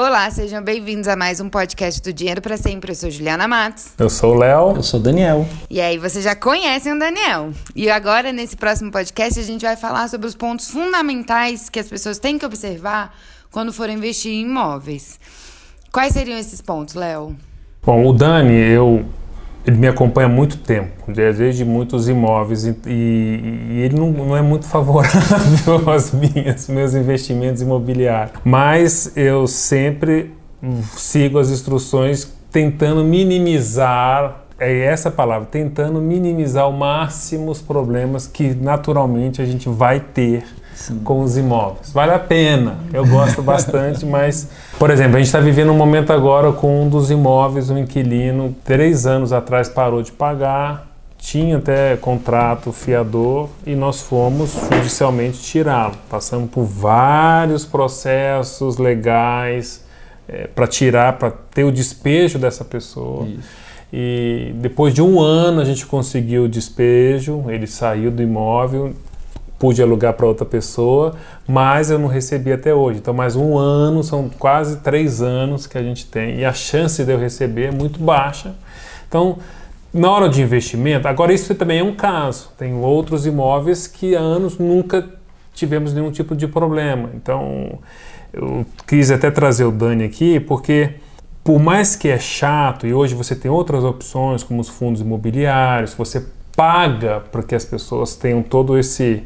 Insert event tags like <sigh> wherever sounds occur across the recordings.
Olá, sejam bem-vindos a mais um podcast do Dinheiro para Sempre. Eu sou Juliana Matos. Eu sou o Léo. Eu sou o Daniel. E aí, vocês já conhecem o Daniel. E agora, nesse próximo podcast, a gente vai falar sobre os pontos fundamentais que as pessoas têm que observar quando forem investir em imóveis. Quais seriam esses pontos, Léo? Bom, o Dani, eu ele me acompanha há muito tempo, desde muitos imóveis, e, e ele não, não, é muito <laughs> favorável aos minhas, meus investimentos imobiliários. Mas eu sempre sigo as instruções tentando minimizar é essa palavra, tentando minimizar ao máximo os problemas que naturalmente a gente vai ter Sim. com os imóveis. Vale a pena, eu gosto bastante, <laughs> mas, por exemplo, a gente está vivendo um momento agora com um dos imóveis, um inquilino, três anos atrás parou de pagar, tinha até contrato fiador e nós fomos judicialmente tirá-lo. Passamos por vários processos legais é, para tirar, para ter o despejo dessa pessoa. Isso. E depois de um ano a gente conseguiu o despejo, ele saiu do imóvel, pude alugar para outra pessoa, mas eu não recebi até hoje. Então, mais um ano, são quase três anos que a gente tem, e a chance de eu receber é muito baixa. Então, na hora de investimento, agora isso também é um caso. Tem outros imóveis que há anos nunca tivemos nenhum tipo de problema. Então, eu quis até trazer o Dani aqui, porque por mais que é chato, e hoje você tem outras opções, como os fundos imobiliários, você paga para que as pessoas tenham todo esse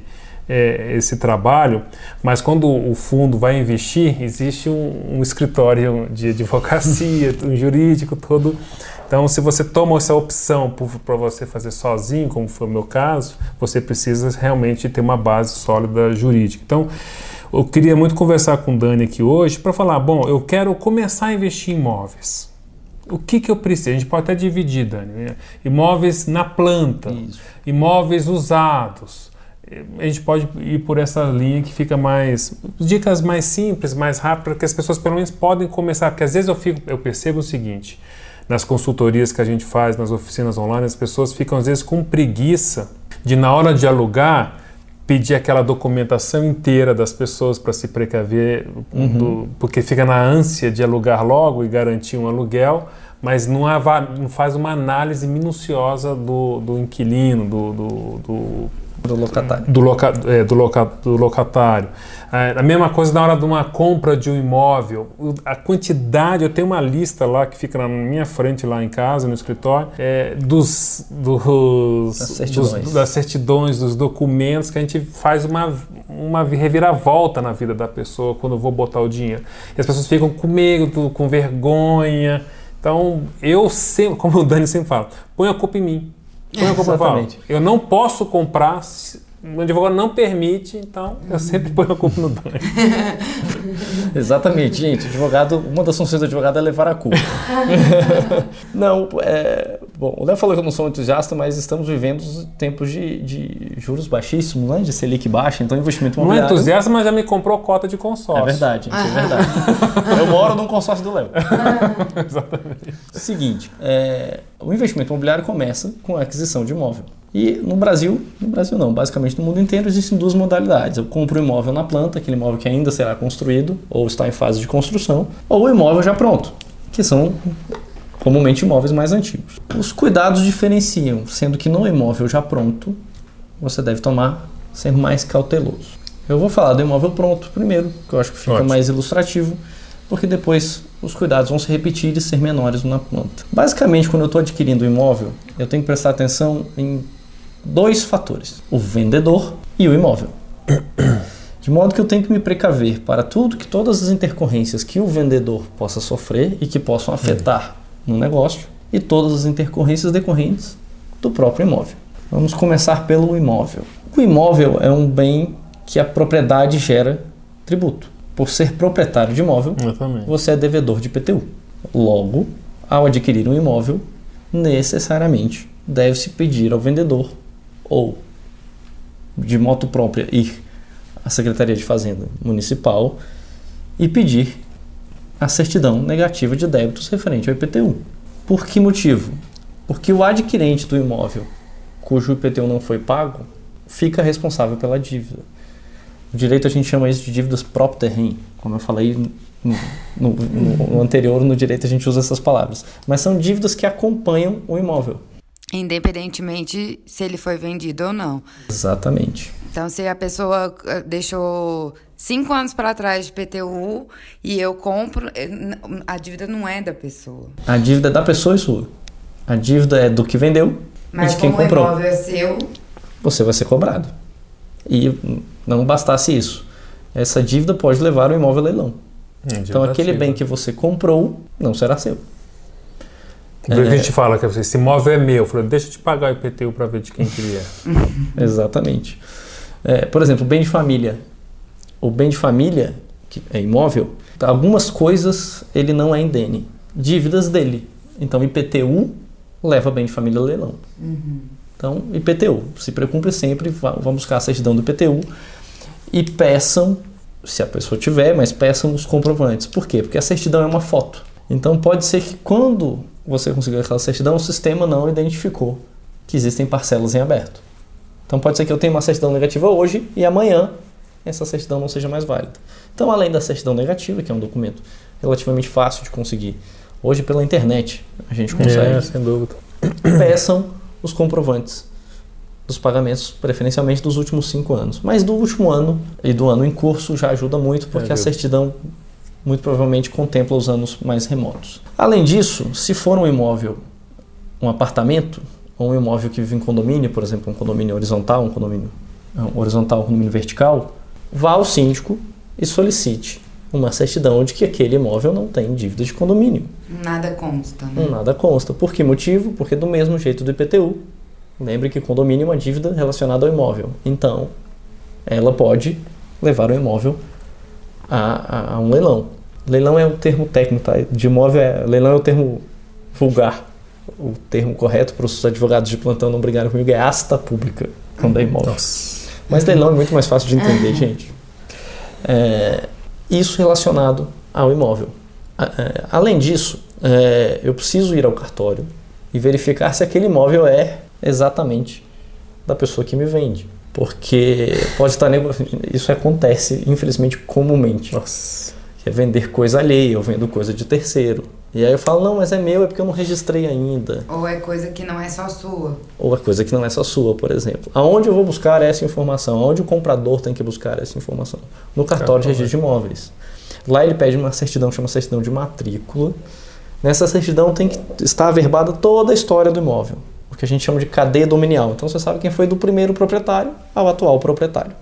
é, esse trabalho, mas quando o fundo vai investir, existe um, um escritório de advocacia, <laughs> um jurídico todo. Então, se você toma essa opção para você fazer sozinho, como foi o meu caso, você precisa realmente ter uma base sólida jurídica. Então, eu queria muito conversar com o Dani aqui hoje para falar: bom, eu quero começar a investir em imóveis. O que, que eu preciso? A gente pode até dividir, Dani. Né? Imóveis na planta, Isso. imóveis usados a gente pode ir por essa linha que fica mais dicas mais simples, mais rápidas, que as pessoas pelo menos podem começar, porque às vezes eu fico, eu percebo o seguinte, nas consultorias que a gente faz, nas oficinas online, as pessoas ficam às vezes com preguiça de na hora de alugar pedir aquela documentação inteira das pessoas para se precaver, uhum. do, porque fica na ânsia de alugar logo e garantir um aluguel, mas não, não faz uma análise minuciosa do, do inquilino, do, do, do do locatário. Do, loca, é, do, loca, do locatário. É, a mesma coisa na hora de uma compra de um imóvel. A quantidade, eu tenho uma lista lá que fica na minha frente lá em casa, no escritório, é, dos, dos, das, certidões. Dos, das certidões, dos documentos que a gente faz uma, uma reviravolta na vida da pessoa quando eu vou botar o dinheiro. E as pessoas ficam com medo, com vergonha. Então, eu sempre, como o Dani sempre fala, põe a culpa em mim. Põe a culpa Exatamente. Eu não posso comprar, o advogado não permite, então eu sempre ponho a culpa no banco. <laughs> Exatamente, gente. Advogado, uma das funções do advogado é levar a culpa. <laughs> não, é, bom, o Léo falou que eu não sou um entusiasta, mas estamos vivendo tempos de, de juros baixíssimos, né? de Selic baixa, então investimento imobiliário... Não é entusiasta, mas já me comprou cota de consórcio. É verdade, gente, é verdade. <laughs> eu moro num consórcio do Léo. Exatamente. Seguinte, é, o investimento imobiliário começa com a aquisição de imóvel. E no Brasil, no Brasil não, basicamente no mundo inteiro existem duas modalidades. Eu compro um imóvel na planta, aquele imóvel que ainda será construído ou está em fase de construção, ou o imóvel já pronto, que são comumente imóveis mais antigos. Os cuidados diferenciam, sendo que no imóvel já pronto, você deve tomar ser mais cauteloso. Eu vou falar do imóvel pronto primeiro, que eu acho que fica Ótimo. mais ilustrativo, porque depois os cuidados vão se repetir e ser menores na planta. Basicamente, quando eu estou adquirindo um imóvel, eu tenho que prestar atenção em dois fatores: o vendedor e o imóvel. De modo que eu tenho que me precaver para tudo que todas as intercorrências que o vendedor possa sofrer e que possam afetar no negócio e todas as intercorrências decorrentes do próprio imóvel. Vamos começar pelo imóvel. O imóvel é um bem que a propriedade gera tributo. Por ser proprietário de imóvel, você é devedor de IPTU. Logo, ao adquirir um imóvel, necessariamente deve-se pedir ao vendedor ou de moto própria ir à Secretaria de Fazenda Municipal e pedir a certidão negativa de débitos referente ao IPTU. Por que motivo? Porque o adquirente do imóvel cujo IPTU não foi pago fica responsável pela dívida. No direito a gente chama isso de dívidas próprio terreno. Como eu falei no, no, no, anterior, no direito a gente usa essas palavras. Mas são dívidas que acompanham o imóvel. Independentemente se ele foi vendido ou não. Exatamente. Então, se a pessoa eh, deixou cinco anos para trás de PTU e eu compro, eh, a dívida não é da pessoa. A dívida é da pessoa e sua. A dívida é do que vendeu Mas e de quem como comprou. o imóvel é seu... Você vai ser cobrado. E não bastasse isso. Essa dívida pode levar o imóvel a leilão. Então, aquele bem que você comprou não será seu. Que a gente fala que esse imóvel é meu. Eu falei, deixa eu te pagar o IPTU para ver de quem que ele é. <laughs> Exatamente. É, por exemplo, o bem de família. O bem de família, que é imóvel, algumas coisas ele não é indene. Dívidas dele. Então, IPTU leva bem de família a leilão. Então, IPTU. Se preocupe sempre, vão buscar a certidão do IPTU e peçam, se a pessoa tiver, mas peçam os comprovantes. Por quê? Porque a certidão é uma foto. Então, pode ser que quando você conseguir aquela certidão, o sistema não identificou que existem parcelas em aberto. Então pode ser que eu tenha uma certidão negativa hoje e amanhã essa certidão não seja mais válida. Então, além da certidão negativa, que é um documento relativamente fácil de conseguir, hoje pela internet a gente consegue, É, sem dúvida. peçam os comprovantes dos pagamentos, preferencialmente dos últimos cinco anos. Mas do último ano e do ano em curso já ajuda muito, porque É, a certidão muito provavelmente contempla os anos mais remotos. Além disso, se for um imóvel, um apartamento, ou um imóvel que vive em condomínio, por exemplo, um condomínio horizontal, um condomínio um horizontal, um condomínio vertical, vá ao síndico e solicite uma certidão de que aquele imóvel não tem dívida de condomínio. Nada consta, né? Nada consta. Por que motivo? Porque do mesmo jeito do IPTU. Lembre que condomínio é uma dívida relacionada ao imóvel. Então, ela pode levar o imóvel a, a- a um leilão. Leilão é o termo técnico, tá? De imóvel é, leilão é o termo vulgar. O termo correto para os advogados de plantão não brigarem comigo é asta pública, quando é imóvel. Mas leilão é muito mais fácil de entender, gente. É, isso relacionado ao imóvel. É, Além disso, é, eu preciso ir ao cartório e verificar se aquele imóvel é exatamente da pessoa que me vende. Porque pode estar nego... isso acontece, infelizmente, comumente. Nossa. Que é vender coisa alheia, eu vendo coisa de terceiro. E aí eu falo, não, mas é meu, é porque eu não registrei ainda. Ou é coisa que não é só sua. Ou a coisa que não é só sua, por exemplo. Aonde eu vou buscar essa informação? Aonde o comprador tem que buscar essa informação? No cartório de registro de imóveis. Lá ele pede uma certidão, chama certidão de matrícula. Nessa certidão tem que estar averbada toda a história do imóvel, que a gente chama de cadeia dominial. Então você sabe quem foi do primeiro proprietário ao atual proprietário.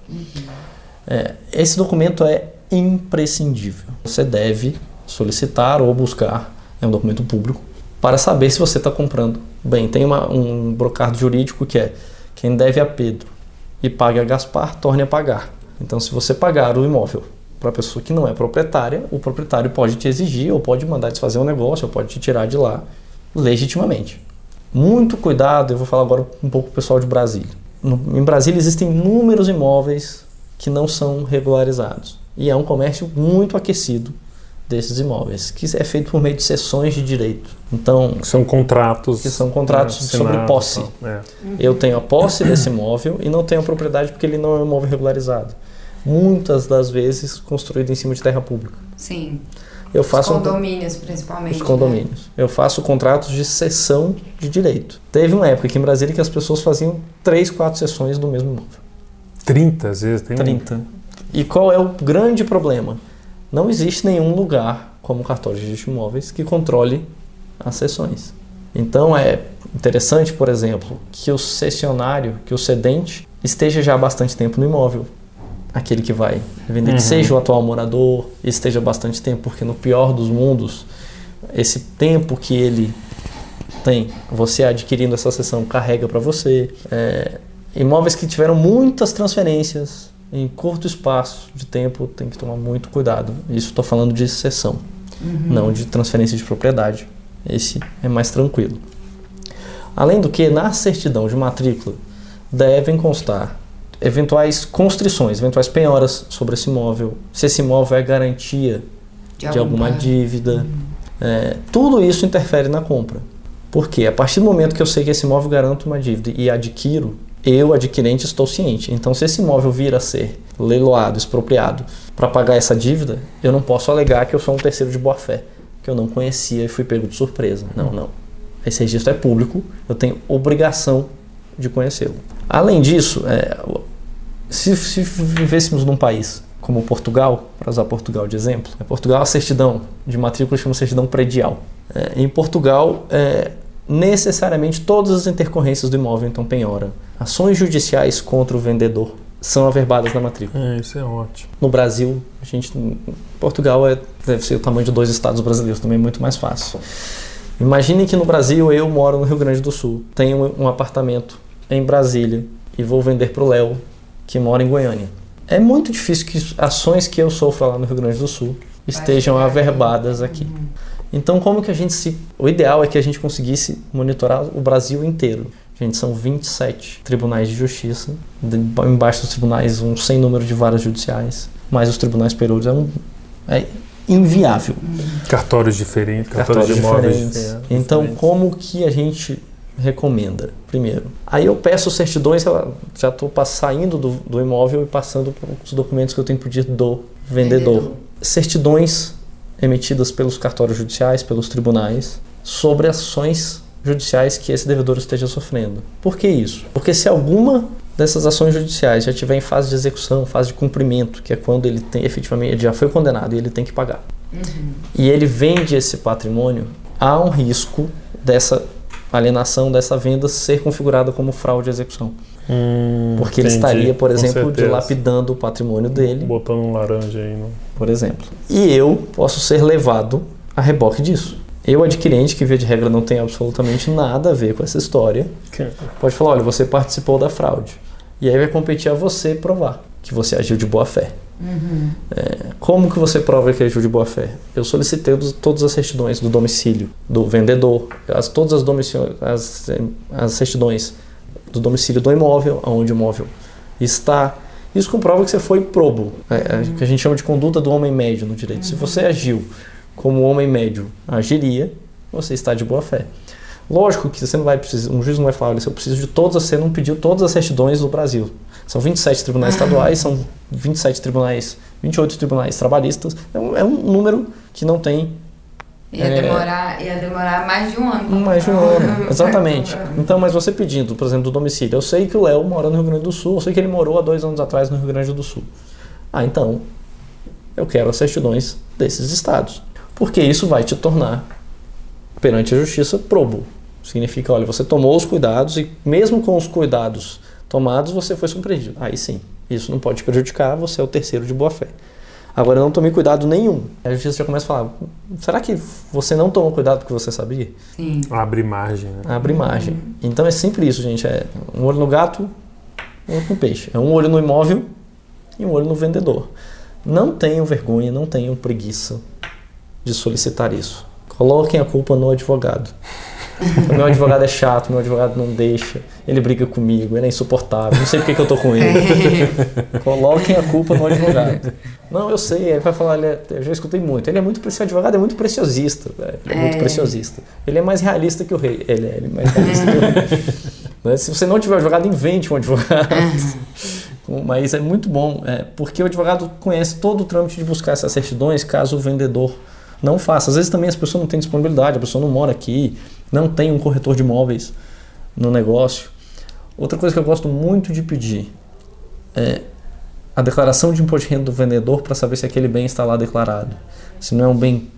É, esse documento é imprescindível. Você deve solicitar ou buscar, é um documento público, para saber se você está comprando bem. Tem uma- um brocardo jurídico que é quem deve a Pedro e paga a Gaspar, torne a pagar. Então, se você pagar o imóvel para a pessoa que não é proprietária, o proprietário pode te exigir ou pode mandar desfazer o negócio ou pode te tirar de lá legitimamente. Muito cuidado, eu vou falar agora um pouco pro pessoal de Brasília. No- em Brasília existem inúmeros imóveis que não são regularizados. E é um comércio muito aquecido desses imóveis, que é feito por meio de sessões de direito. Então, São contratos. Que são contratos sobre assinados posse. e tal. É. eu tenho a posse desse imóvel e não tenho a propriedade porque ele não é um imóvel regularizado. Muitas das vezes construído em cima de terra pública. Sim. Eu Os faço um- condomínios, principalmente. os né? condomínios. Eu faço contratos de cessão de direito. Teve uma época aqui em Brasília que as pessoas faziam três, quatro sessões do mesmo imóvel. 30 às vezes. Tem um- 30. E qual é o grande problema? Não existe nenhum lugar como o cartório de registro de imóveis que controle as sessões. Então é interessante, por exemplo, que o cessionário, que o cedente esteja já há bastante tempo no imóvel. Aquele que vai vender, Uhum. que seja o atual morador, esteja bastante tempo, porque no pior dos mundos, esse tempo que ele tem, você adquirindo essa sessão, carrega para você. É, imóveis que tiveram muitas transferências em curto espaço de tempo, tem que tomar muito cuidado. Isso estou falando de sessão, não de transferência de propriedade. Esse é mais tranquilo. Além do que, na certidão de matrícula devem constar eventuais constrições, eventuais penhoras sobre esse imóvel, se esse imóvel é garantia de alguma alguma- dívida. É, tudo isso interfere na compra. Porque a partir do momento que eu sei que esse imóvel garante uma dívida e adquiro, Eu, adquirente, estou ciente. Então, se esse imóvel vir a ser leiloado, expropriado, para pagar essa dívida, eu não posso alegar que eu sou um terceiro de boa-fé, que eu não conhecia e fui pego de surpresa. Não, não. Esse registro é público, eu tenho obrigação de conhecê-lo. Além disso, é, se, se vivêssemos num país como Portugal, para usar Portugal de exemplo, é Portugal a certidão de matrícula chama certidão predial. É, em Portugal, é, necessariamente todas as intercorrências do imóvel então penhora. Ações judiciais contra o vendedor são averbadas na matrícula. É, isso é ótimo. No Brasil, a gente, Portugal é, deve ser o tamanho de dois estados brasileiros, também é muito mais fácil. Imagine que no Brasil eu moro no Rio Grande do Sul, tenho um apartamento em Brasília e vou vender para o Léo, que mora em Goiânia. É muito difícil que ações que eu sofro lá no Rio Grande do Sul estejam averbadas aqui. Então, como que a gente se. O ideal é que a gente conseguisse monitorar o Brasil inteiro. Gente, são 27 tribunais de justiça, embaixo dos tribunais um sem número de varas judiciais, mais os tribunais perúrios. É, um, é inviável. Cartórios diferentes, cartórios, cartórios de imóveis. Diferentes. É, então, diferentes. como que a gente recomenda? Primeiro, aí eu peço certidões, já estou saindo do, do, imóvel e passando os documentos que eu tenho que pedir do vendedor. vendedor. Certidões emitidas pelos cartórios judiciais, pelos tribunais, sobre ações judiciais que esse devedor esteja sofrendo. Por que isso? Porque se alguma dessas ações judiciais já estiver em fase de execução, fase de cumprimento, que é quando ele tem efetivamente ele já foi condenado e ele tem que pagar, uhum. e ele vende esse patrimônio, há um risco dessa alienação dessa venda ser configurada como fraude de execução. Hum, Porque entendi, ele estaria, por exemplo, dilapidando o patrimônio dele. Botando um laranja aí. No... Por exemplo. E eu posso ser levado a reboque disso. Eu, adquirente, que via de regra não tem absolutamente nada a ver com essa história, pode falar: olha, você participou da fraude. E aí vai competir a você provar que você agiu de boa fé. Uhum. É, como que você prova que agiu de boa fé? Eu solicitei todas as certidões do domicílio do vendedor, as, todas as, as, as certidões do domicílio do imóvel, onde o imóvel está. Isso comprova que você foi probo, é, uhum. que a gente chama de conduta do homem médio no direito. Uhum. Se você agiu como o homem médio agiria, você está de boa fé. Lógico que você não vai precisar, um juiz não vai falar, olha, se eu preciso de todas, você não pediu todas as certidões do Brasil. São 27 tribunais estaduais, são 27 tribunais, 28 tribunais trabalhistas. É um, é um número que não tem. Ia, é, demorar, ia demorar mais de um ano. Mais de um ano, exatamente. <laughs> Então, mas você pedindo, por exemplo, do domicílio, eu sei que o Léo mora no Rio Grande do Sul, eu sei que ele morou há dois anos atrás no Rio Grande do Sul. Ah, então, eu quero as certidões desses estados. Porque isso vai te tornar, perante a justiça, probo. Significa, olha, você tomou os cuidados e mesmo com os cuidados tomados, você foi surpreendido. Aí sim, isso não pode te prejudicar, você é o terceiro de boa fé. Agora, eu não tomei cuidado nenhum. A justiça já começa a falar: será que você não tomou cuidado porque você sabia? Sim. Abre margem. Né? Abre margem. Uhum. Então é sempre isso, gente: é um olho no gato, um olho no peixe. É um olho no imóvel e um olho no vendedor. Não tenham vergonha, não tenham preguiça de solicitar isso. Coloquem a culpa no advogado. O <laughs> meu advogado é chato, meu advogado não deixa, ele briga comigo, ele é insuportável, não sei porque que eu tô com ele. <laughs> Coloquem a culpa no advogado. Não, eu sei, ele vai falar, é, eu já escutei muito, ele é muito, esse advogado é muito preciosista, ele é, é muito preciosista. Ele é mais realista que o rei, ele é, ele é mais realista que o rei. <laughs> Né, se você não tiver advogado, invente um advogado. Mas é muito bom, é, porque o advogado conhece todo o trâmite de buscar essas certidões caso o vendedor não faça. Às vezes também as pessoas não têm disponibilidade, a pessoa não mora aqui, não tem um corretor de imóveis no negócio. Outra coisa que eu gosto muito de pedir é a declaração de imposto de renda do vendedor para saber se aquele bem está lá declarado. Se não é um bem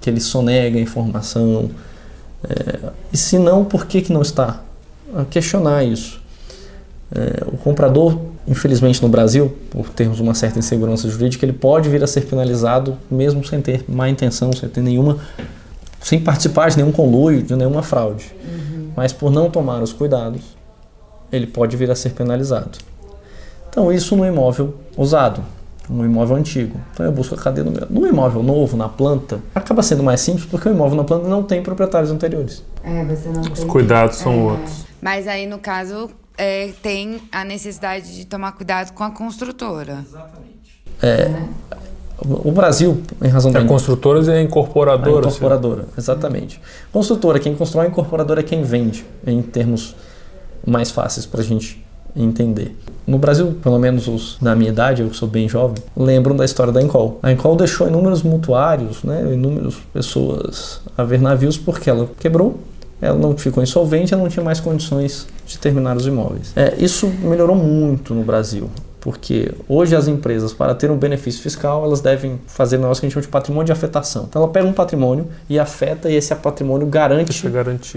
que ele sonega a informação. É, e se não, por que, que não está? questionar isso. É, o comprador, infelizmente no Brasil, por termos uma certa insegurança jurídica, ele pode vir a ser penalizado mesmo sem ter má intenção, sem ter nenhuma, sem participar de nenhum conluio, de nenhuma fraude. Uhum. Mas por não tomar os cuidados, ele pode vir a ser penalizado. Então isso no imóvel usado, no imóvel antigo. Então eu busco a cadeia no meu. No imóvel novo, na planta, acaba sendo mais simples porque o imóvel na planta não tem proprietários anteriores. É, você não Os cuidados são é. outros. Mas aí no caso é, tem a necessidade de tomar cuidado com a construtora. Exatamente. É, o Brasil, em razão da. A construtora é a incorporadora. A incorporadora, assim. exatamente. Construtora, quem constrói, a incorporadora é quem vende, em termos mais fáceis para a gente entender. No Brasil, pelo menos os da minha idade, eu que sou bem jovem, lembram da história da Encol. A Encol deixou inúmeros mutuários, né, inúmeras pessoas a ver navios porque ela quebrou, ela não ficou insolvente, ela não tinha mais condições de terminar os imóveis. É, isso melhorou muito no Brasil. Porque hoje as empresas, para ter um benefício fiscal, elas devem fazer um negócio que a gente chama de patrimônio de afetação. Então ela pega um patrimônio e afeta e esse patrimônio garante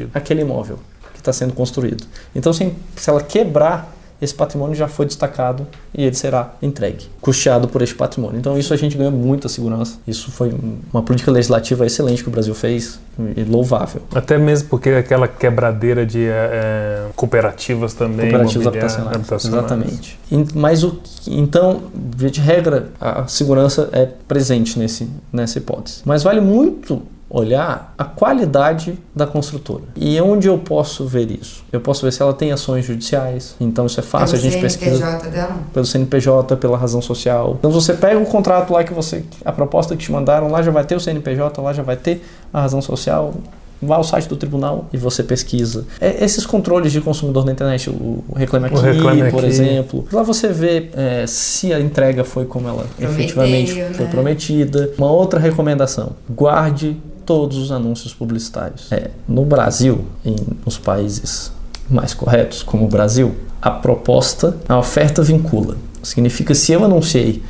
é aquele imóvel que está sendo construído. Então se, se ela quebrar esse patrimônio já foi destacado e ele será entregue, custeado por este patrimônio. Então isso a gente ganha muita segurança. Isso foi uma política legislativa excelente que o Brasil fez e louvável. Até mesmo porque aquela quebradeira de é, cooperativas também. Cooperativas habitacionais, habitacionais. Exatamente. Mas o, então, de regra, a segurança é presente nesse, nessa hipótese. Mas vale muito olhar a qualidade da construtora. E onde eu posso ver isso? Eu posso ver se ela tem ações judiciais. Então isso é fácil, pelo a gente pesquisa. Dela? Pelo CNPJ, pela razão social. Então você pega o contrato lá que você. A proposta que te mandaram, lá já vai ter o CNPJ, lá já vai ter a razão social vá ao site do tribunal e você pesquisa. É, esses controles de consumidor na internet, o Reclame Aqui, Reclame por aqui. exemplo, lá você vê é, se a entrega foi como ela Prometeu, efetivamente né? foi prometida. Uma outra recomendação: guarde todos os anúncios publicitários. É, no Brasil, em, nos países mais corretos, como o Brasil, a proposta, a oferta vincula. Significa se eu anunciei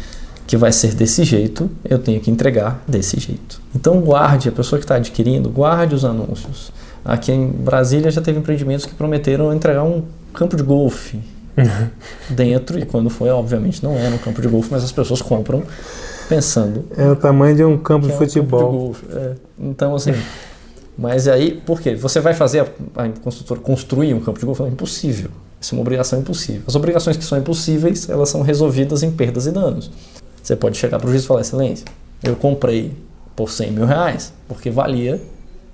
que vai ser desse jeito, eu tenho que entregar desse jeito. Então guarde, a pessoa que está adquirindo, guarde os anúncios. Aqui em Brasília já teve empreendimentos que prometeram entregar um campo de golfe <laughs> dentro, e quando foi, obviamente, não era um campo de golfe, mas as pessoas compram pensando. É o tamanho de um campo de futebol. É um campo de. É. Então, assim. mas aí, por quê? Você vai fazer a, a construtora construir um campo de golfe? É impossível. Isso é uma obrigação impossível. As obrigações que são impossíveis, elas são resolvidas em perdas e danos. Você pode chegar para o juiz e falar: excelência, eu comprei por 100 mil reais, porque valia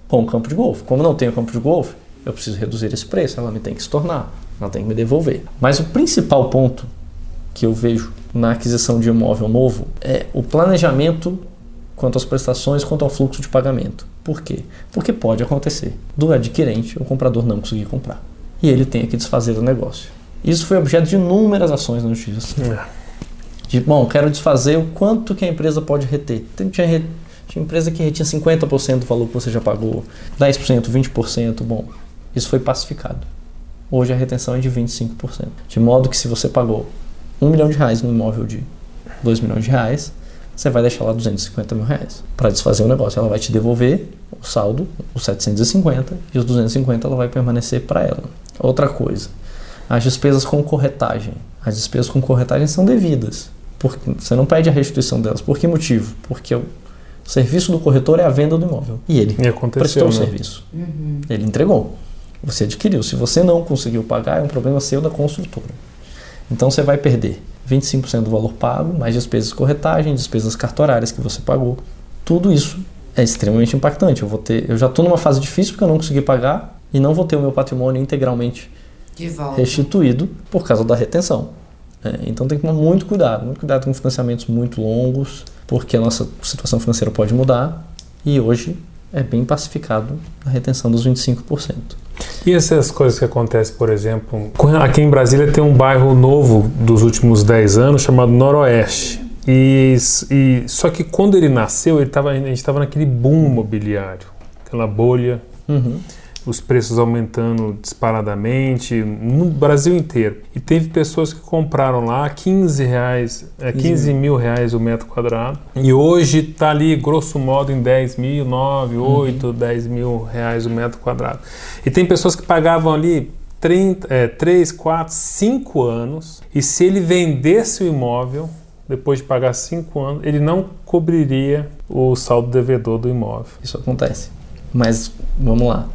com o campo de golfe. Como não tenho campo de golfe, eu preciso reduzir esse preço, ela me tem que se tornar, ela tem que me devolver. Mas o principal ponto que eu vejo na aquisição de imóvel novo é o planejamento quanto às prestações, quanto ao fluxo de pagamento. Por quê? Porque pode acontecer do adquirente o comprador não conseguir comprar e ele tem que desfazer o negócio. Isso foi objeto de inúmeras ações na justiça. É. De, bom, quero desfazer o quanto que a empresa pode reter. Tinha, tinha empresa que retinha 50% do valor que você já pagou, 10%, 20%. Bom, isso foi pacificado. Hoje a retenção é de 25%. De modo que se você pagou um milhão de reais no imóvel de 2 milhões de reais, você vai deixar lá 250 mil reais para desfazer o negócio. Ela vai te devolver o saldo, os 750, e os 250 ela vai permanecer para ela. Outra coisa, as despesas com corretagem. As despesas com corretagem são devidas. Porque você não pede a restituição delas. Por que motivo? Porque o serviço do corretor é a venda do imóvel. E ele e prestou o né? serviço. Uhum. Ele entregou. Você adquiriu. Se você não conseguiu pagar, é um problema seu da construtora. Então você vai perder 25% do valor pago, mais despesas de corretagem, despesas cartorárias que você pagou. Tudo isso é extremamente impactante. Eu, vou ter, eu já estou numa fase difícil porque eu não consegui pagar e não vou ter o meu patrimônio integralmente restituído por causa da retenção. É, então tem que tomar muito cuidado, muito cuidado com financiamentos muito longos, porque a nossa situação financeira pode mudar e hoje é bem pacificado a retenção dos 25%. E essas coisas que acontecem, por exemplo, aqui em Brasília tem um bairro novo dos últimos 10 anos chamado Noroeste. E, e só que quando ele nasceu, ele tava, a gente estava naquele boom imobiliário, aquela bolha. Uhum os preços aumentando disparadamente no Brasil inteiro. E teve pessoas que compraram lá 15 reais, é, 15 mil reais o metro quadrado. E hoje está ali, grosso modo, em 10 mil, 9, 8, uhum. 10 mil reais o metro quadrado. E tem pessoas que pagavam ali 30, é, 3, 4, 5 anos. E se ele vendesse o imóvel, depois de pagar 5 anos, ele não cobriria o saldo devedor do imóvel. Isso acontece. Mas vamos lá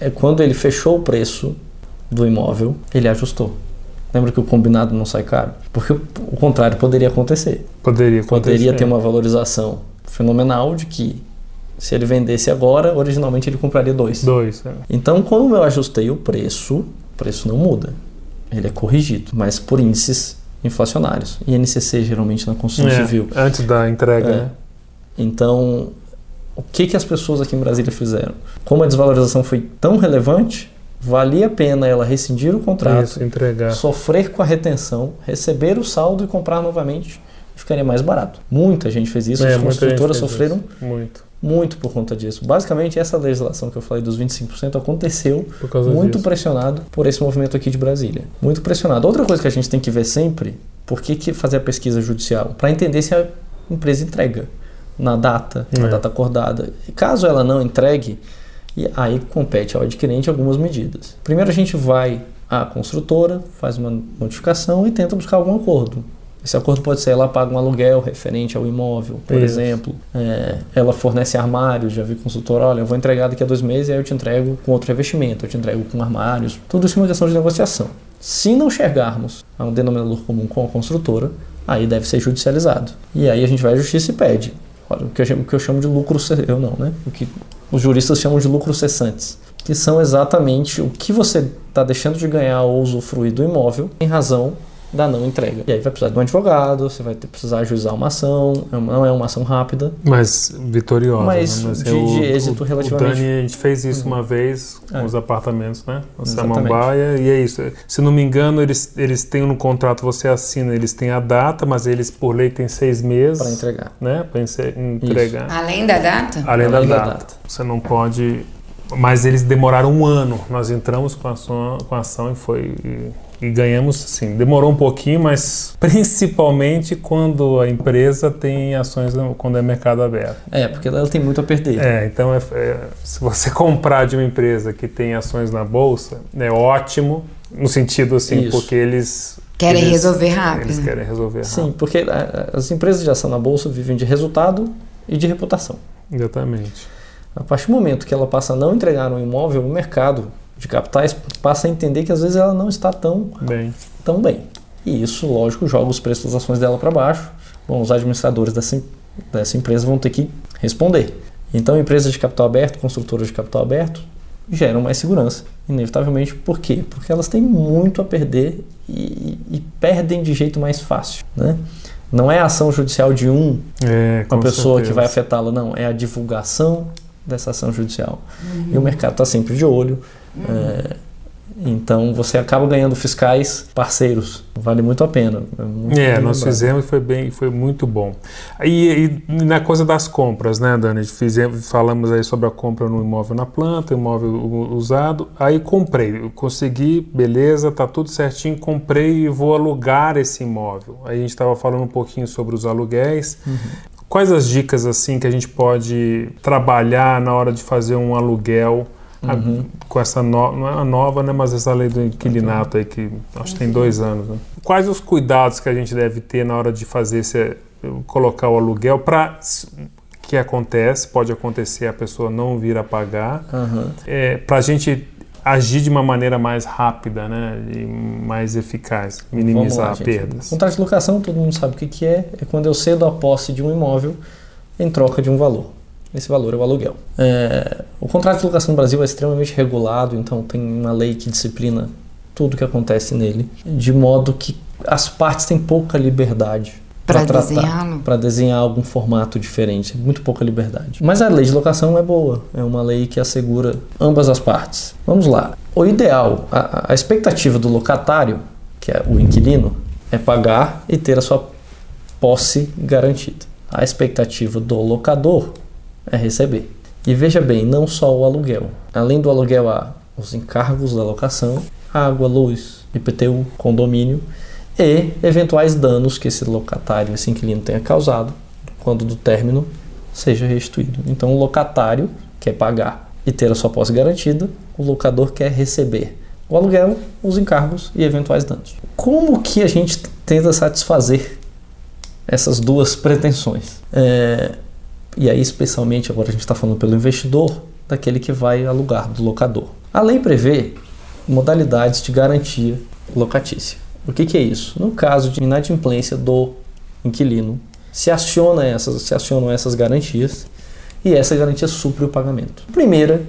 é quando ele fechou o preço do imóvel, ele ajustou. Lembra que o combinado não sai caro? Porque o contrário poderia acontecer. Poderia acontecer. Poderia ter uma valorização fenomenal de que se ele vendesse agora, originalmente ele compraria dois. Dois. É. Então, quando eu ajustei o preço, o preço não muda. Ele é corrigido, mas por índices inflacionários. INCC geralmente na construção é, civil. Antes da entrega. É. Né? Então, o que, que as pessoas aqui em Brasília fizeram? Como a desvalorização foi tão relevante, valia a pena ela rescindir o contrato, Isso, entregar. sofrer com a retenção, receber o saldo e comprar novamente, ficaria mais barato. Muita gente fez isso, É, as construtoras sofreram. Muito. muito por conta disso. Basicamente, essa legislação que eu falei dos 25% aconteceu muito disso. pressionado por esse movimento aqui de Brasília. Muito pressionado. Outra coisa que a gente tem que ver sempre, por que, que fazer a pesquisa judicial? Para entender se a empresa entrega na data, na É. data acordada. Caso ela não entregue, e aí compete ao adquirente algumas medidas. Primeiro a gente vai à construtora, faz uma notificação e tenta buscar algum acordo. Esse acordo pode ser ela paga um aluguel referente ao imóvel, por Isso. exemplo. É, ela fornece armários, já vi consultor, olha, eu vou entregar daqui a dois meses e aí eu te entrego com outro revestimento, eu te entrego com armários. Tudo isso é uma questão de negociação. Se não chegarmos a um denominador comum com a construtora, aí deve ser judicializado. E aí a gente vai à justiça e pede. O que eu chamo, o que eu chamo de lucro, eu não, né? O que os juristas chamam de lucros cessantes, que são exatamente o que você está deixando de ganhar ou usufruir do imóvel em razão da não entrega. E aí vai precisar de um advogado, você vai ter, precisar ajuizar uma ação, é não é uma ação rápida. Mas vitoriosa. Mas né? de- de êxito relativamente. O Dani, a gente fez isso Uhum. uma vez com É. os apartamentos, né? O. Samambaia. E é isso. Se não me engano, eles, eles têm no contrato, você assina, eles têm a data, mas eles, por lei, têm seis meses. Para entregar. Né? Para entregar. Além da data? Além, Além da, da data. data. Você não pode. Mas eles demoraram um ano. Nós entramos com a ação, com a ação e foi. E, ganhamos, sim. Demorou um pouquinho, mas <laughs> principalmente quando a empresa tem ações quando é mercado aberto. É, porque ela tem muito a perder. É, então é- é, se você <laughs> comprar de uma empresa que tem ações na bolsa, é ótimo no sentido assim, Isso. porque eles Querem eles- resolver rápido. Eles querem resolver Sim, rápido. porque a- as empresas de ação na bolsa vivem de resultado e de reputação. Exatamente. A partir do momento que ela passa a não entregar um imóvel, o mercado de capitais passa a entender que às vezes ela não está tão, Bem, tão bem. E isso, lógico, joga os preços das ações dela para baixo. Bom, os administradores dessa, dessa empresa vão ter que responder. Então, empresas de capital aberto, construtoras de capital aberto, geram mais segurança, inevitavelmente. Por quê? Porque elas têm muito a perder e, e perdem de jeito mais fácil. Né? Não é a ação judicial de um é, uma pessoa que certeza. vai afetá-la, não. É a divulgação dessa ação judicial. E o mercado está sempre de olho. É, então você acaba ganhando fiscais parceiros. Vale muito a pena. É, muito É, nós fizemos e foi bem, foi muito bom. E, e na coisa das compras, né, Dani? Fizemos, falamos aí sobre a compra no imóvel na planta, imóvel usado. Aí comprei, consegui, beleza, tá tudo certinho, comprei e vou alugar esse imóvel. Aí a gente estava falando um pouquinho sobre os aluguéis. Quais as dicas assim que a gente pode trabalhar na hora de fazer um aluguel? A- Uhum. com essa no, não é a nova, né, mas essa lei do inquilinato aí que acho que tem dois anos. Né? Quais os cuidados que a gente deve ter na hora de fazer esse, colocar o aluguel para que acontece, pode acontecer a pessoa não vir a pagar, Aham. é, para a gente agir de uma maneira mais rápida, né, e mais eficaz, minimizar lá, perdas. Contrato de locação, todo mundo sabe o que, que é. É quando eu cedo a posse de um imóvel em troca de um valor. Esse valor é o aluguel. É, o contrato de locação no Brasil é extremamente regulado, então tem uma lei que disciplina tudo que acontece nele, de modo que as partes têm pouca liberdade Pra tratar, desenhá-lo? para desenhar algum formato diferente, muito pouca liberdade. Mas a lei de locação é boa, é uma lei que assegura ambas as partes. Vamos lá. O ideal, a, a expectativa do locatário, que é o inquilino, é pagar e ter a sua posse garantida. A expectativa do locador é receber. E veja bem, não só o aluguel. Além do aluguel, há os encargos da locação, água, luz, IPTU, condomínio e eventuais danos que esse locatário, esse inquilino tenha causado quando do término seja restituído. Então, o locatário quer pagar e ter a sua posse garantida, o locador quer receber o aluguel, os encargos e eventuais danos. Como que a gente tenta satisfazer essas duas pretensões? É, e aí, especialmente agora a gente está falando pelo investidor, daquele que vai alugar, do locador. A lei prevê modalidades de garantia locatícia. O que, que é isso? No caso de inadimplência do inquilino, se, aciona essas, se acionam essas garantias e essa garantia supre o pagamento. A primeira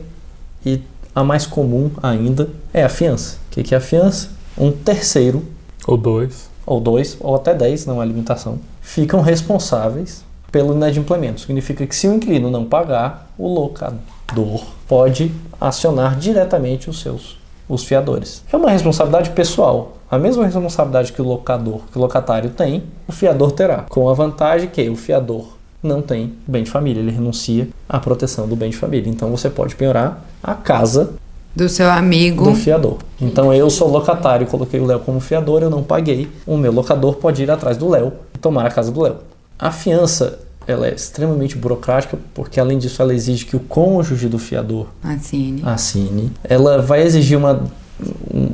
e a mais comum ainda é a fiança. O que, que é a fiança? Um terceiro, Ou dois. ou dois, ou até dez, não há limitação, ficam responsáveis pelo inadimplemento. Significa que se o inquilino não pagar, o locador pode acionar diretamente os seus os fiadores. É uma responsabilidade pessoal. A mesma responsabilidade que o locador, que o locatário tem, o fiador terá, com a vantagem que o fiador não tem bem de família, ele renuncia à proteção do bem de família. Então você pode penhorar a casa do seu amigo do fiador. Então eu sou locatário, coloquei o Léo como fiador, eu não paguei. O meu locador pode ir atrás do Léo e tomar a casa do Léo. A fiança ela é extremamente burocrática, porque além disso ela exige que o cônjuge do fiador assine. assine. Ela vai exigir uma,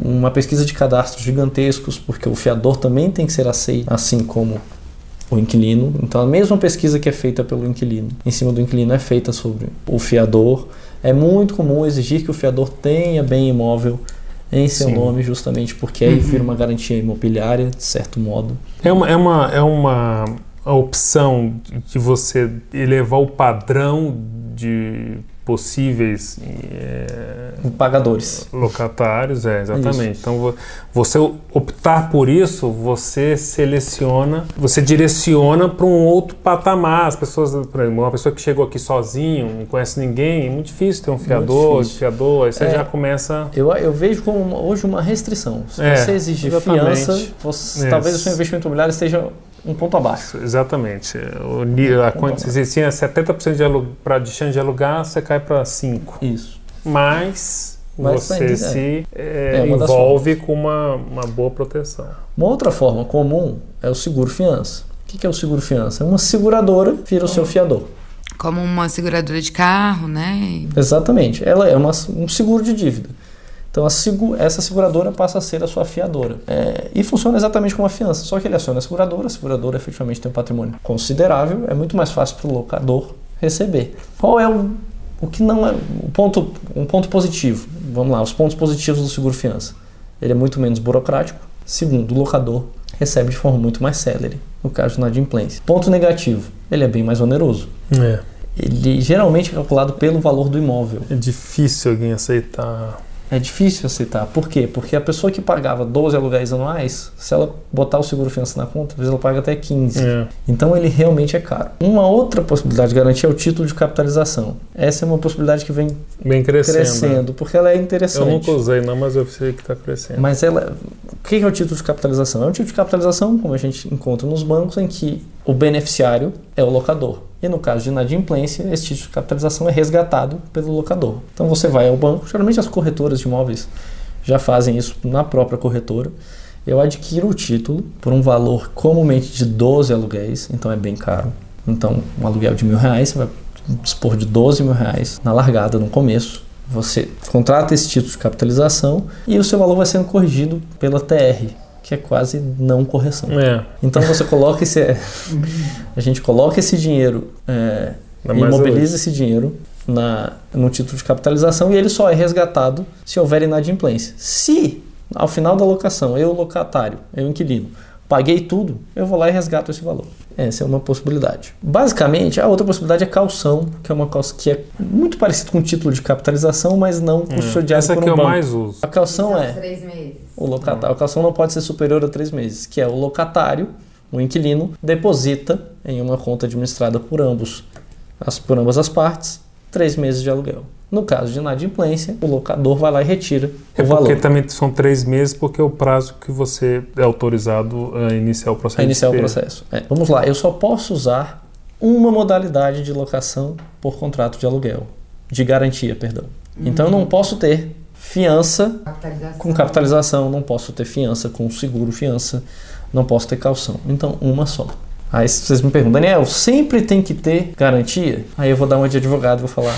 uma pesquisa de cadastros gigantescos, porque o fiador também tem que ser aceito, assim como o inquilino. Então a mesma pesquisa que é feita pelo inquilino em cima do inquilino é feita sobre o fiador. É muito comum exigir que o fiador tenha bem imóvel em seu Sim. nome, justamente porque aí uhum. vira uma garantia imobiliária, de certo modo. É uma, é uma, é uma a opção de você elevar o padrão de possíveis é, pagadores. locatários é exatamente. Isso. então você optar por isso você seleciona você direciona para um outro patamar. As pessoas por exemplo, uma pessoa que chegou aqui sozinho não conhece ninguém é muito difícil ter um fiador fiador aí você é, já começa eu, eu vejo como hoje uma restrição. Se é, você exigir exatamente. fiança você, talvez o seu investimento imobiliário esteja um ponto abaixo. Exatamente. O, a, um se tinha 70% de, alug, pra, de chance de alugar, você cai para 5%. Isso. Mas, Mas você é. se é, é envolve com uma, uma boa proteção. Uma outra forma comum é o seguro-fiança. O que é o seguro-fiança? É uma seguradora vira o seu fiador. Como uma seguradora de carro, né? Exatamente. Ela é uma, um seguro de dívida. Então essa seguradora passa a ser a sua fiadora. É, e funciona exatamente como a fiança, só que ele aciona a seguradora, a seguradora efetivamente tem um patrimônio considerável, é muito mais fácil para o locador receber. Qual é o, o que não é o ponto, um ponto positivo? Vamos lá, os pontos positivos do seguro fiança. Ele é muito menos burocrático. Segundo, o locador recebe de forma muito mais célere, no caso de inadimplência. Ponto negativo, ele é bem mais oneroso. É. Ele geralmente é calculado pelo valor do imóvel. É difícil alguém aceitar é difícil aceitar. Por quê? Porque a pessoa que pagava 12 aluguéis anuais, se ela botar o seguro fiança na conta, às vezes ela paga até 15. É. Então ele realmente é caro. Uma outra possibilidade de garantia é o título de capitalização. Essa é uma possibilidade que vem Bem crescendo, crescendo porque ela é interessante. Eu nunca usei não, mas eu sei que está crescendo. Mas ela, o que é o título de capitalização? É um título de capitalização, como a gente encontra nos bancos, em que o beneficiário é o locador. E no caso de inadimplência, esse título de capitalização é resgatado pelo locador. Então você vai ao banco, geralmente as corretoras de imóveis já fazem isso na própria corretora. Eu adquiro o título por um valor comumente de 12 aluguéis, então é bem caro. Então, um aluguel de mil reais, você vai dispor de 12 mil reais na largada, no começo. Você contrata esse título de capitalização e o seu valor vai sendo corrigido pela TR, que é quase não correção. É. Então você coloca esse. <laughs> a gente coloca esse dinheiro, é, imobiliza esse dinheiro na, no título de capitalização e ele só é resgatado se houver inadimplência. Se ao final da locação eu, locatário, eu, inquilino, paguei tudo, eu vou lá e resgato esse valor. Essa é uma possibilidade. Basicamente, a outra possibilidade é calção, que é uma calção que é muito parecido com o título de capitalização, mas não custodiado é. Essa por um que banco. eu mais uso. A calção é três meses. O locatário, a calção não pode ser superior a três meses, que é o locatário, o inquilino, deposita em uma conta administrada por ambos, as, por ambas as partes, três meses de aluguel. No caso de inadimplência, o locador vai lá e retira é o valor. Porque também são três meses, porque é o prazo que você é autorizado a iniciar o processo. A iniciar o processo. É. Vamos lá, eu só posso usar uma modalidade de locação por contrato de aluguel, de garantia, perdão. Então eu não posso ter fiança capitalização. com capitalização, não posso ter fiança com seguro fiança, não posso ter calção. Então uma só. Aí vocês me perguntam, Daniel, sempre tem que ter garantia? Aí eu vou dar uma de advogado e vou falar,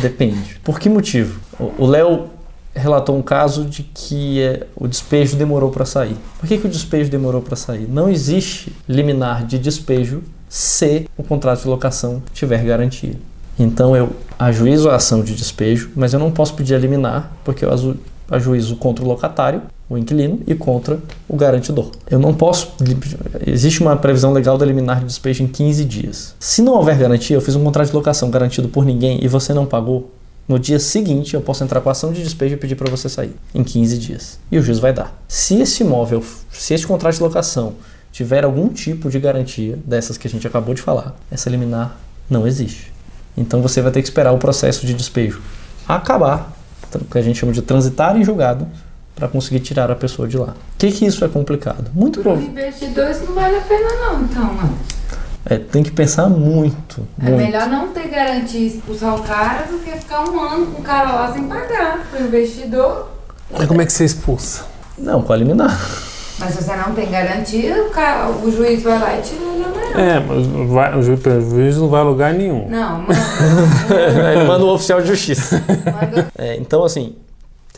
depende. Por que motivo? O Léo relatou um caso de que é, o despejo demorou para sair. Por que, que o despejo demorou para sair? Não existe liminar de despejo se o contrato de locação tiver garantia. Então eu ajuizo a ação de despejo, mas eu não posso pedir a liminar, porque eu ajuizo contra o locatário o inquilino e contra o garantidor. Eu não posso. Existe uma previsão legal de eliminar de despejo em 15 dias. Se não houver garantia, eu fiz um contrato de locação garantido por ninguém e você não pagou, no dia seguinte eu posso entrar com a ação de despejo e pedir para você sair em 15 dias. E o juiz vai dar. Se esse imóvel, se esse contrato de locação tiver algum tipo de garantia dessas que a gente acabou de falar, essa liminar não existe. Então você vai ter que esperar o processo de despejo acabar que a gente chama de transitar em julgado para conseguir tirar a pessoa de lá. O que, que isso é complicado? Muito Para investidor isso não vale a pena não, então, mano. É, tem que pensar muito. É muito. melhor não ter garantia e expulsar o cara do que ficar um ano com o cara lá sem pagar. Para o investidor. Mas como é que você expulsa? Não, com a liminar. Mas se você não tem garantia, o, cara, o juiz vai lá e tira. É, mas vai, o, juiz, o não vai a lugar nenhum. Não, <laughs> manda. ele manda o oficial de justiça. É, então, assim,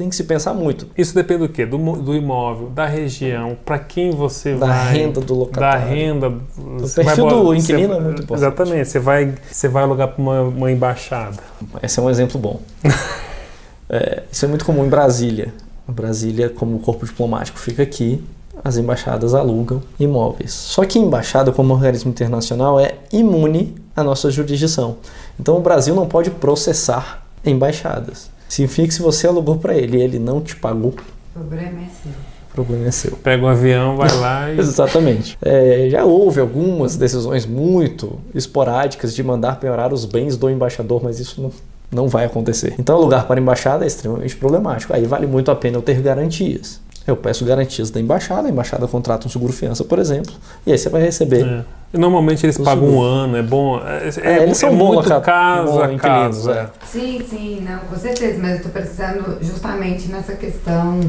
tem que se pensar muito. Isso depende do quê? Do, do imóvel, da região, para quem você da vai. Da renda do locatário. Da renda. O perfil vai, do inquilino é muito importante. Exatamente. Você vai, você vai alugar para uma, uma, embaixada. Esse é um exemplo bom. <laughs> é, isso é muito comum em Brasília. Brasília, como corpo diplomático fica aqui, as embaixadas alugam imóveis. Só que a embaixada, como organismo internacional, é imune à nossa jurisdição. Então o Brasil não pode processar embaixadas. Significa que se você alugou para ele e ele não te pagou, o problema é seu. O problema é seu. Pega o um avião, vai lá <laughs> e. Exatamente. É, já houve algumas decisões muito esporádicas de mandar penhorar os bens do embaixador, mas isso não, não vai acontecer. Então, alugar para a embaixada é extremamente problemático. Aí vale muito a pena eu ter garantias. Eu peço garantias da embaixada, a embaixada contrata um seguro-fiança, por exemplo, e aí você vai receber. É. Normalmente eles pagam seguro. um ano, é bom. É, é, é eles são é muito a, caso a caso. É. Sim, sim, não, com certeza, mas eu estou pensando justamente nessa questão,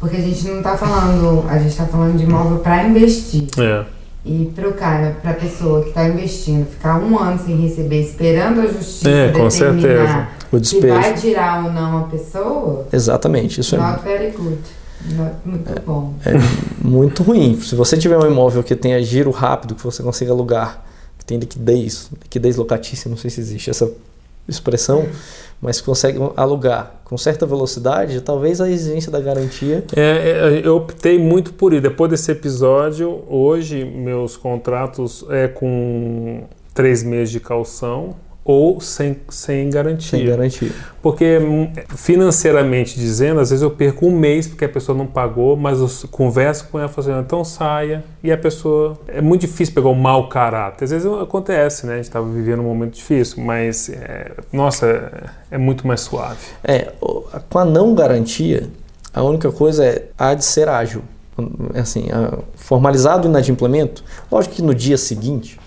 porque a gente não está falando, a gente está falando de imóvel para investir. É. E para o cara, para a pessoa que está investindo, ficar um ano sem receber, esperando a justiça é, com certeza. o despejo. se vai tirar ou não a pessoa. Exatamente, isso not é. very good. Muito é, bom. É muito ruim. Se você tiver um imóvel que tenha giro rápido, que você consiga alugar, que tem liquidez, liquidez locatícia, não sei se existe essa expressão, mas consegue alugar com certa velocidade, talvez a exigência da garantia. É, é, eu optei muito por ir. Depois desse episódio, hoje meus contratos é com três meses de calção ou sem, sem garantia. Sem garantia. Porque hum, financeiramente dizendo, às vezes eu perco um mês porque a pessoa não pagou, mas eu converso com ela fazendo, então saia, e a pessoa. É muito difícil pegar o um mau caráter. Às vezes acontece, né? A gente estava vivendo um momento difícil, mas é, nossa, é, é muito mais suave. É, com a não garantia, a única coisa é há de ser ágil. Assim, formalizado o inadimplemento, lógico que no dia seguinte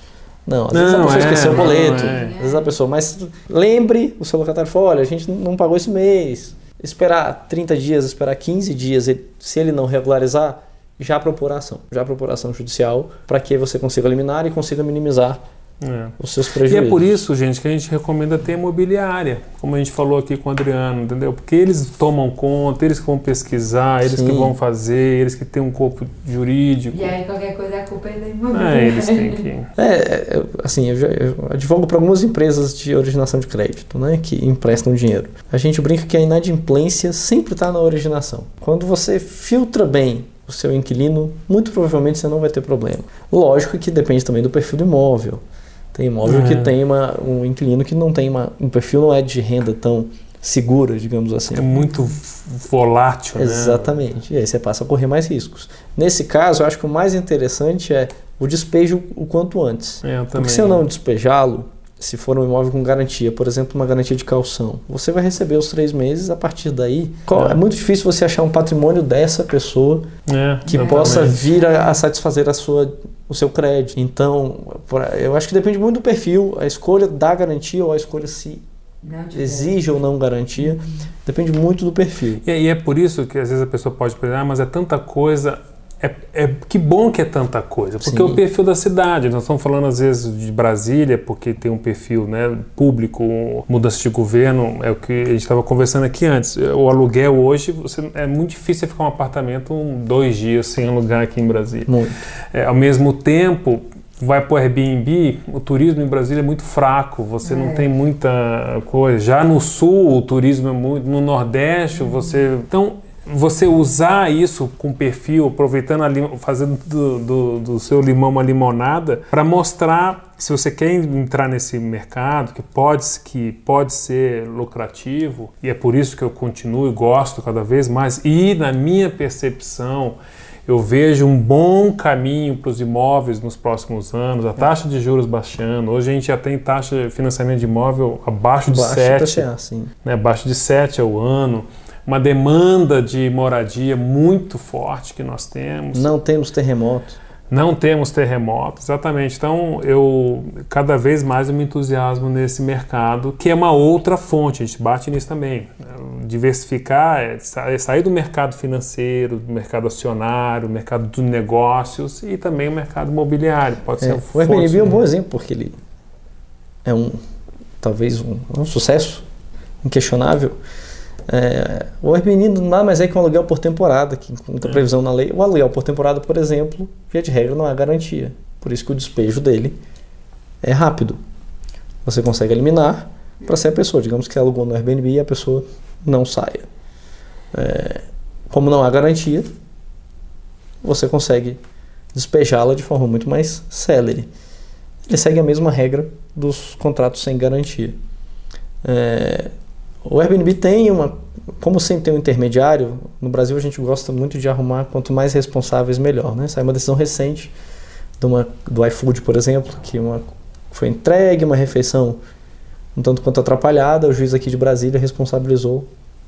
não, às vezes a pessoa é, esqueceu o boleto, é. às vezes a pessoa, mas lembre o seu locatário falou, olha, a gente não pagou esse mês. Esperar 30 dias, esperar 15 dias, se ele não regularizar, já propor ação, já propor ação judicial para que você consiga eliminar e consiga minimizar é. os seus prejuízos. E é por isso, gente, que a gente recomenda ter imobiliária, como a gente falou aqui com o Adriano, entendeu? Porque eles tomam conta, eles que vão pesquisar, eles Sim. que vão fazer, eles que têm um corpo jurídico. E aí qualquer coisa a culpa é da imobiliária. É, eles têm que... <laughs> É, é assim, eu, já, eu advogo para algumas empresas de originação de crédito, né, que emprestam dinheiro. A gente brinca que a inadimplência sempre está na originação. Quando você filtra bem o seu inquilino, muito provavelmente você não vai ter problema. Lógico que depende também do perfil do imóvel. Tem imóvel é. que tem uma, um inquilino que não tem uma, um perfil não é de renda tão segura, digamos assim. É muito volátil, né? Exatamente. E aí você passa a correr mais riscos. Nesse caso, eu acho que o mais interessante é o despejo o quanto antes. É, Porque se eu não despejá-lo, se for um imóvel com garantia, por exemplo, uma garantia de calção, você vai receber os três meses. A partir daí, é, é muito difícil você achar um patrimônio dessa pessoa é, que possa vir a, a, satisfazer a sua, o seu crédito. Então, eu acho que depende muito do perfil, a escolha da garantia ou a escolha se exige ou não garantia, depende muito do perfil. E, e é por isso que às vezes a pessoa pode pensar, ah, mas é tanta coisa é, é, que bom que é tanta coisa, porque Sim. é o perfil da cidade. Nós estamos falando às vezes de Brasília, porque tem um perfil né, público, mudança de governo, é o que a gente estava conversando aqui antes. O aluguel hoje, você, é muito difícil ficar um apartamento um, dois dias sem alugar aqui em Brasília. Muito. É, ao mesmo tempo, vai para o Airbnb, o turismo em Brasília é muito fraco, você é. não tem muita coisa. Já no sul, o turismo é muito. No Nordeste, uhum. você. Então, você usar isso com perfil, aproveitando, a, fazendo do, do, do seu limão uma limonada, para mostrar se você quer entrar nesse mercado que pode, que pode ser lucrativo, e é por isso que eu continuo e gosto cada vez mais, e na minha percepção, eu vejo um bom caminho para os imóveis nos próximos anos, a taxa de juros baixando. Hoje a gente já tem taxa de financiamento de imóvel abaixo de Baixo 7, IPCA, sim. né, abaixo de 7 ao ano. Uma demanda de moradia muito forte que nós temos. Não temos terremoto. Não temos terremoto, exatamente. Então, eu cada vez mais eu me entusiasmo nesse mercado, que é uma outra fonte, a gente bate nisso também. Diversificar, é é sair do mercado financeiro, do mercado acionário, do mercado dos negócios e também o mercado imobiliário. Pode ser É, o Airbnb é um bom exemplo, porque ele é um, talvez um, um sucesso inquestionável. É, o Airbnb nada mais é que um aluguel por temporada, que não tem previsão na lei. O aluguel por temporada, por exemplo, via de regra, não há garantia. Por isso que o despejo dele é rápido. Você consegue eliminar para ser a pessoa. Digamos que alugou no Airbnb e a pessoa não saia. É, como não há garantia, você consegue despejá-la de forma muito mais célere. Ele segue a mesma regra dos contratos sem garantia. É, o Airbnb tem uma. Como sempre tem um intermediário, no Brasil a gente gosta muito de arrumar quanto mais responsáveis, melhor. Né? Saiu uma decisão recente de uma, do iFood, por exemplo, que uma, foi entregue uma refeição um tanto quanto atrapalhada. O juiz aqui de Brasília responsabilizou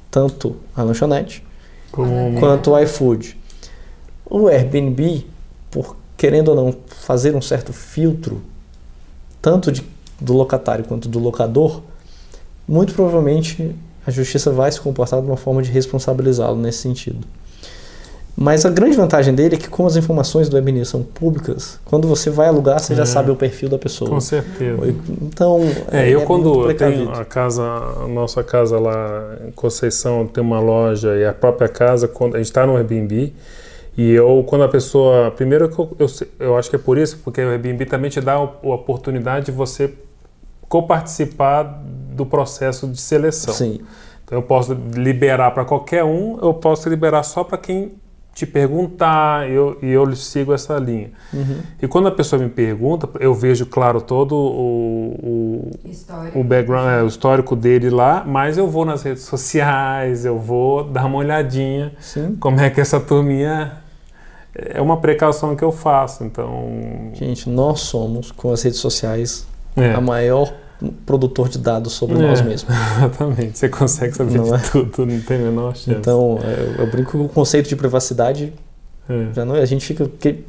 tanto a lanchonete Como- quanto o iFood. O Airbnb, por querendo ou não fazer um certo filtro, tanto de, do locatário quanto do locador, muito provavelmente a justiça vai se comportar de uma forma de responsabilizá-lo nesse sentido. Mas a grande vantagem dele é que, como as informações do Airbnb são públicas, quando você vai alugar, você já É. sabe o perfil da pessoa. Com certeza. Então, É, eu muito quando eu tenho a casa, a nossa casa lá em Conceição, tem uma loja e a própria casa, quando a gente está no Airbnb, e eu, quando a pessoa, primeiro eu, eu, eu acho que é por isso, porque o Airbnb também te dá a oportunidade de você coparticipar do processo de seleção. Sim. Então eu posso liberar para qualquer um, eu posso liberar só para quem te perguntar, eu, e eu sigo essa linha. Uhum. E quando a pessoa me pergunta, eu vejo, claro, todo o, o, História. o background, é, o histórico dele lá, mas eu vou nas redes sociais, eu vou dar uma olhadinha Sim. como é que essa turminha é uma precaução que eu faço, então Gente, nós somos, com as redes sociais, é, a maior produtor de dados sobre É. nós mesmos. <laughs> exatamente, você consegue saber Não de é? tudo, não tem a menor chance. Então, eu, eu brinco que o conceito de privacidade é, já não é- a gente fica que-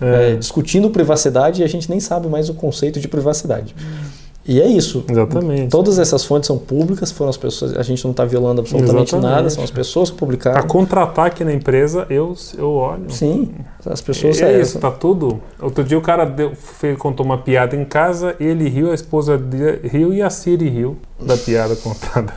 é, é, discutindo privacidade e a gente nem sabe mais o conceito de privacidade. E é isso. exatamente. Todas essas fontes são públicas, foram as pessoas, a gente não está violando absolutamente Exatamente. nada, são as pessoas que Para publicaram. contratar aqui na empresa, eu, eu olho. Sim, as pessoas E é é, isso, tá tudo. Outro dia o cara deu, fez- contou uma piada em casa, ele riu, a esposa dele riu e a Siri riu da piada contada.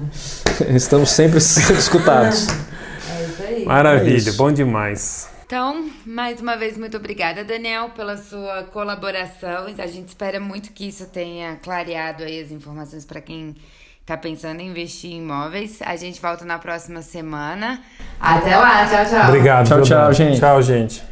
<laughs> estamos sempre sendo escutados. É isso aí. Maravilha, isso. bom demais. Então, mais uma vez, muito obrigada, Daniel, pela sua colaboração. A gente espera muito que isso tenha clareado aí as informações para quem está pensando em investir em imóveis. A gente volta na próxima semana. Até lá, tchau, tchau. Obrigado. Tchau, tchau, gente. Tchau, gente.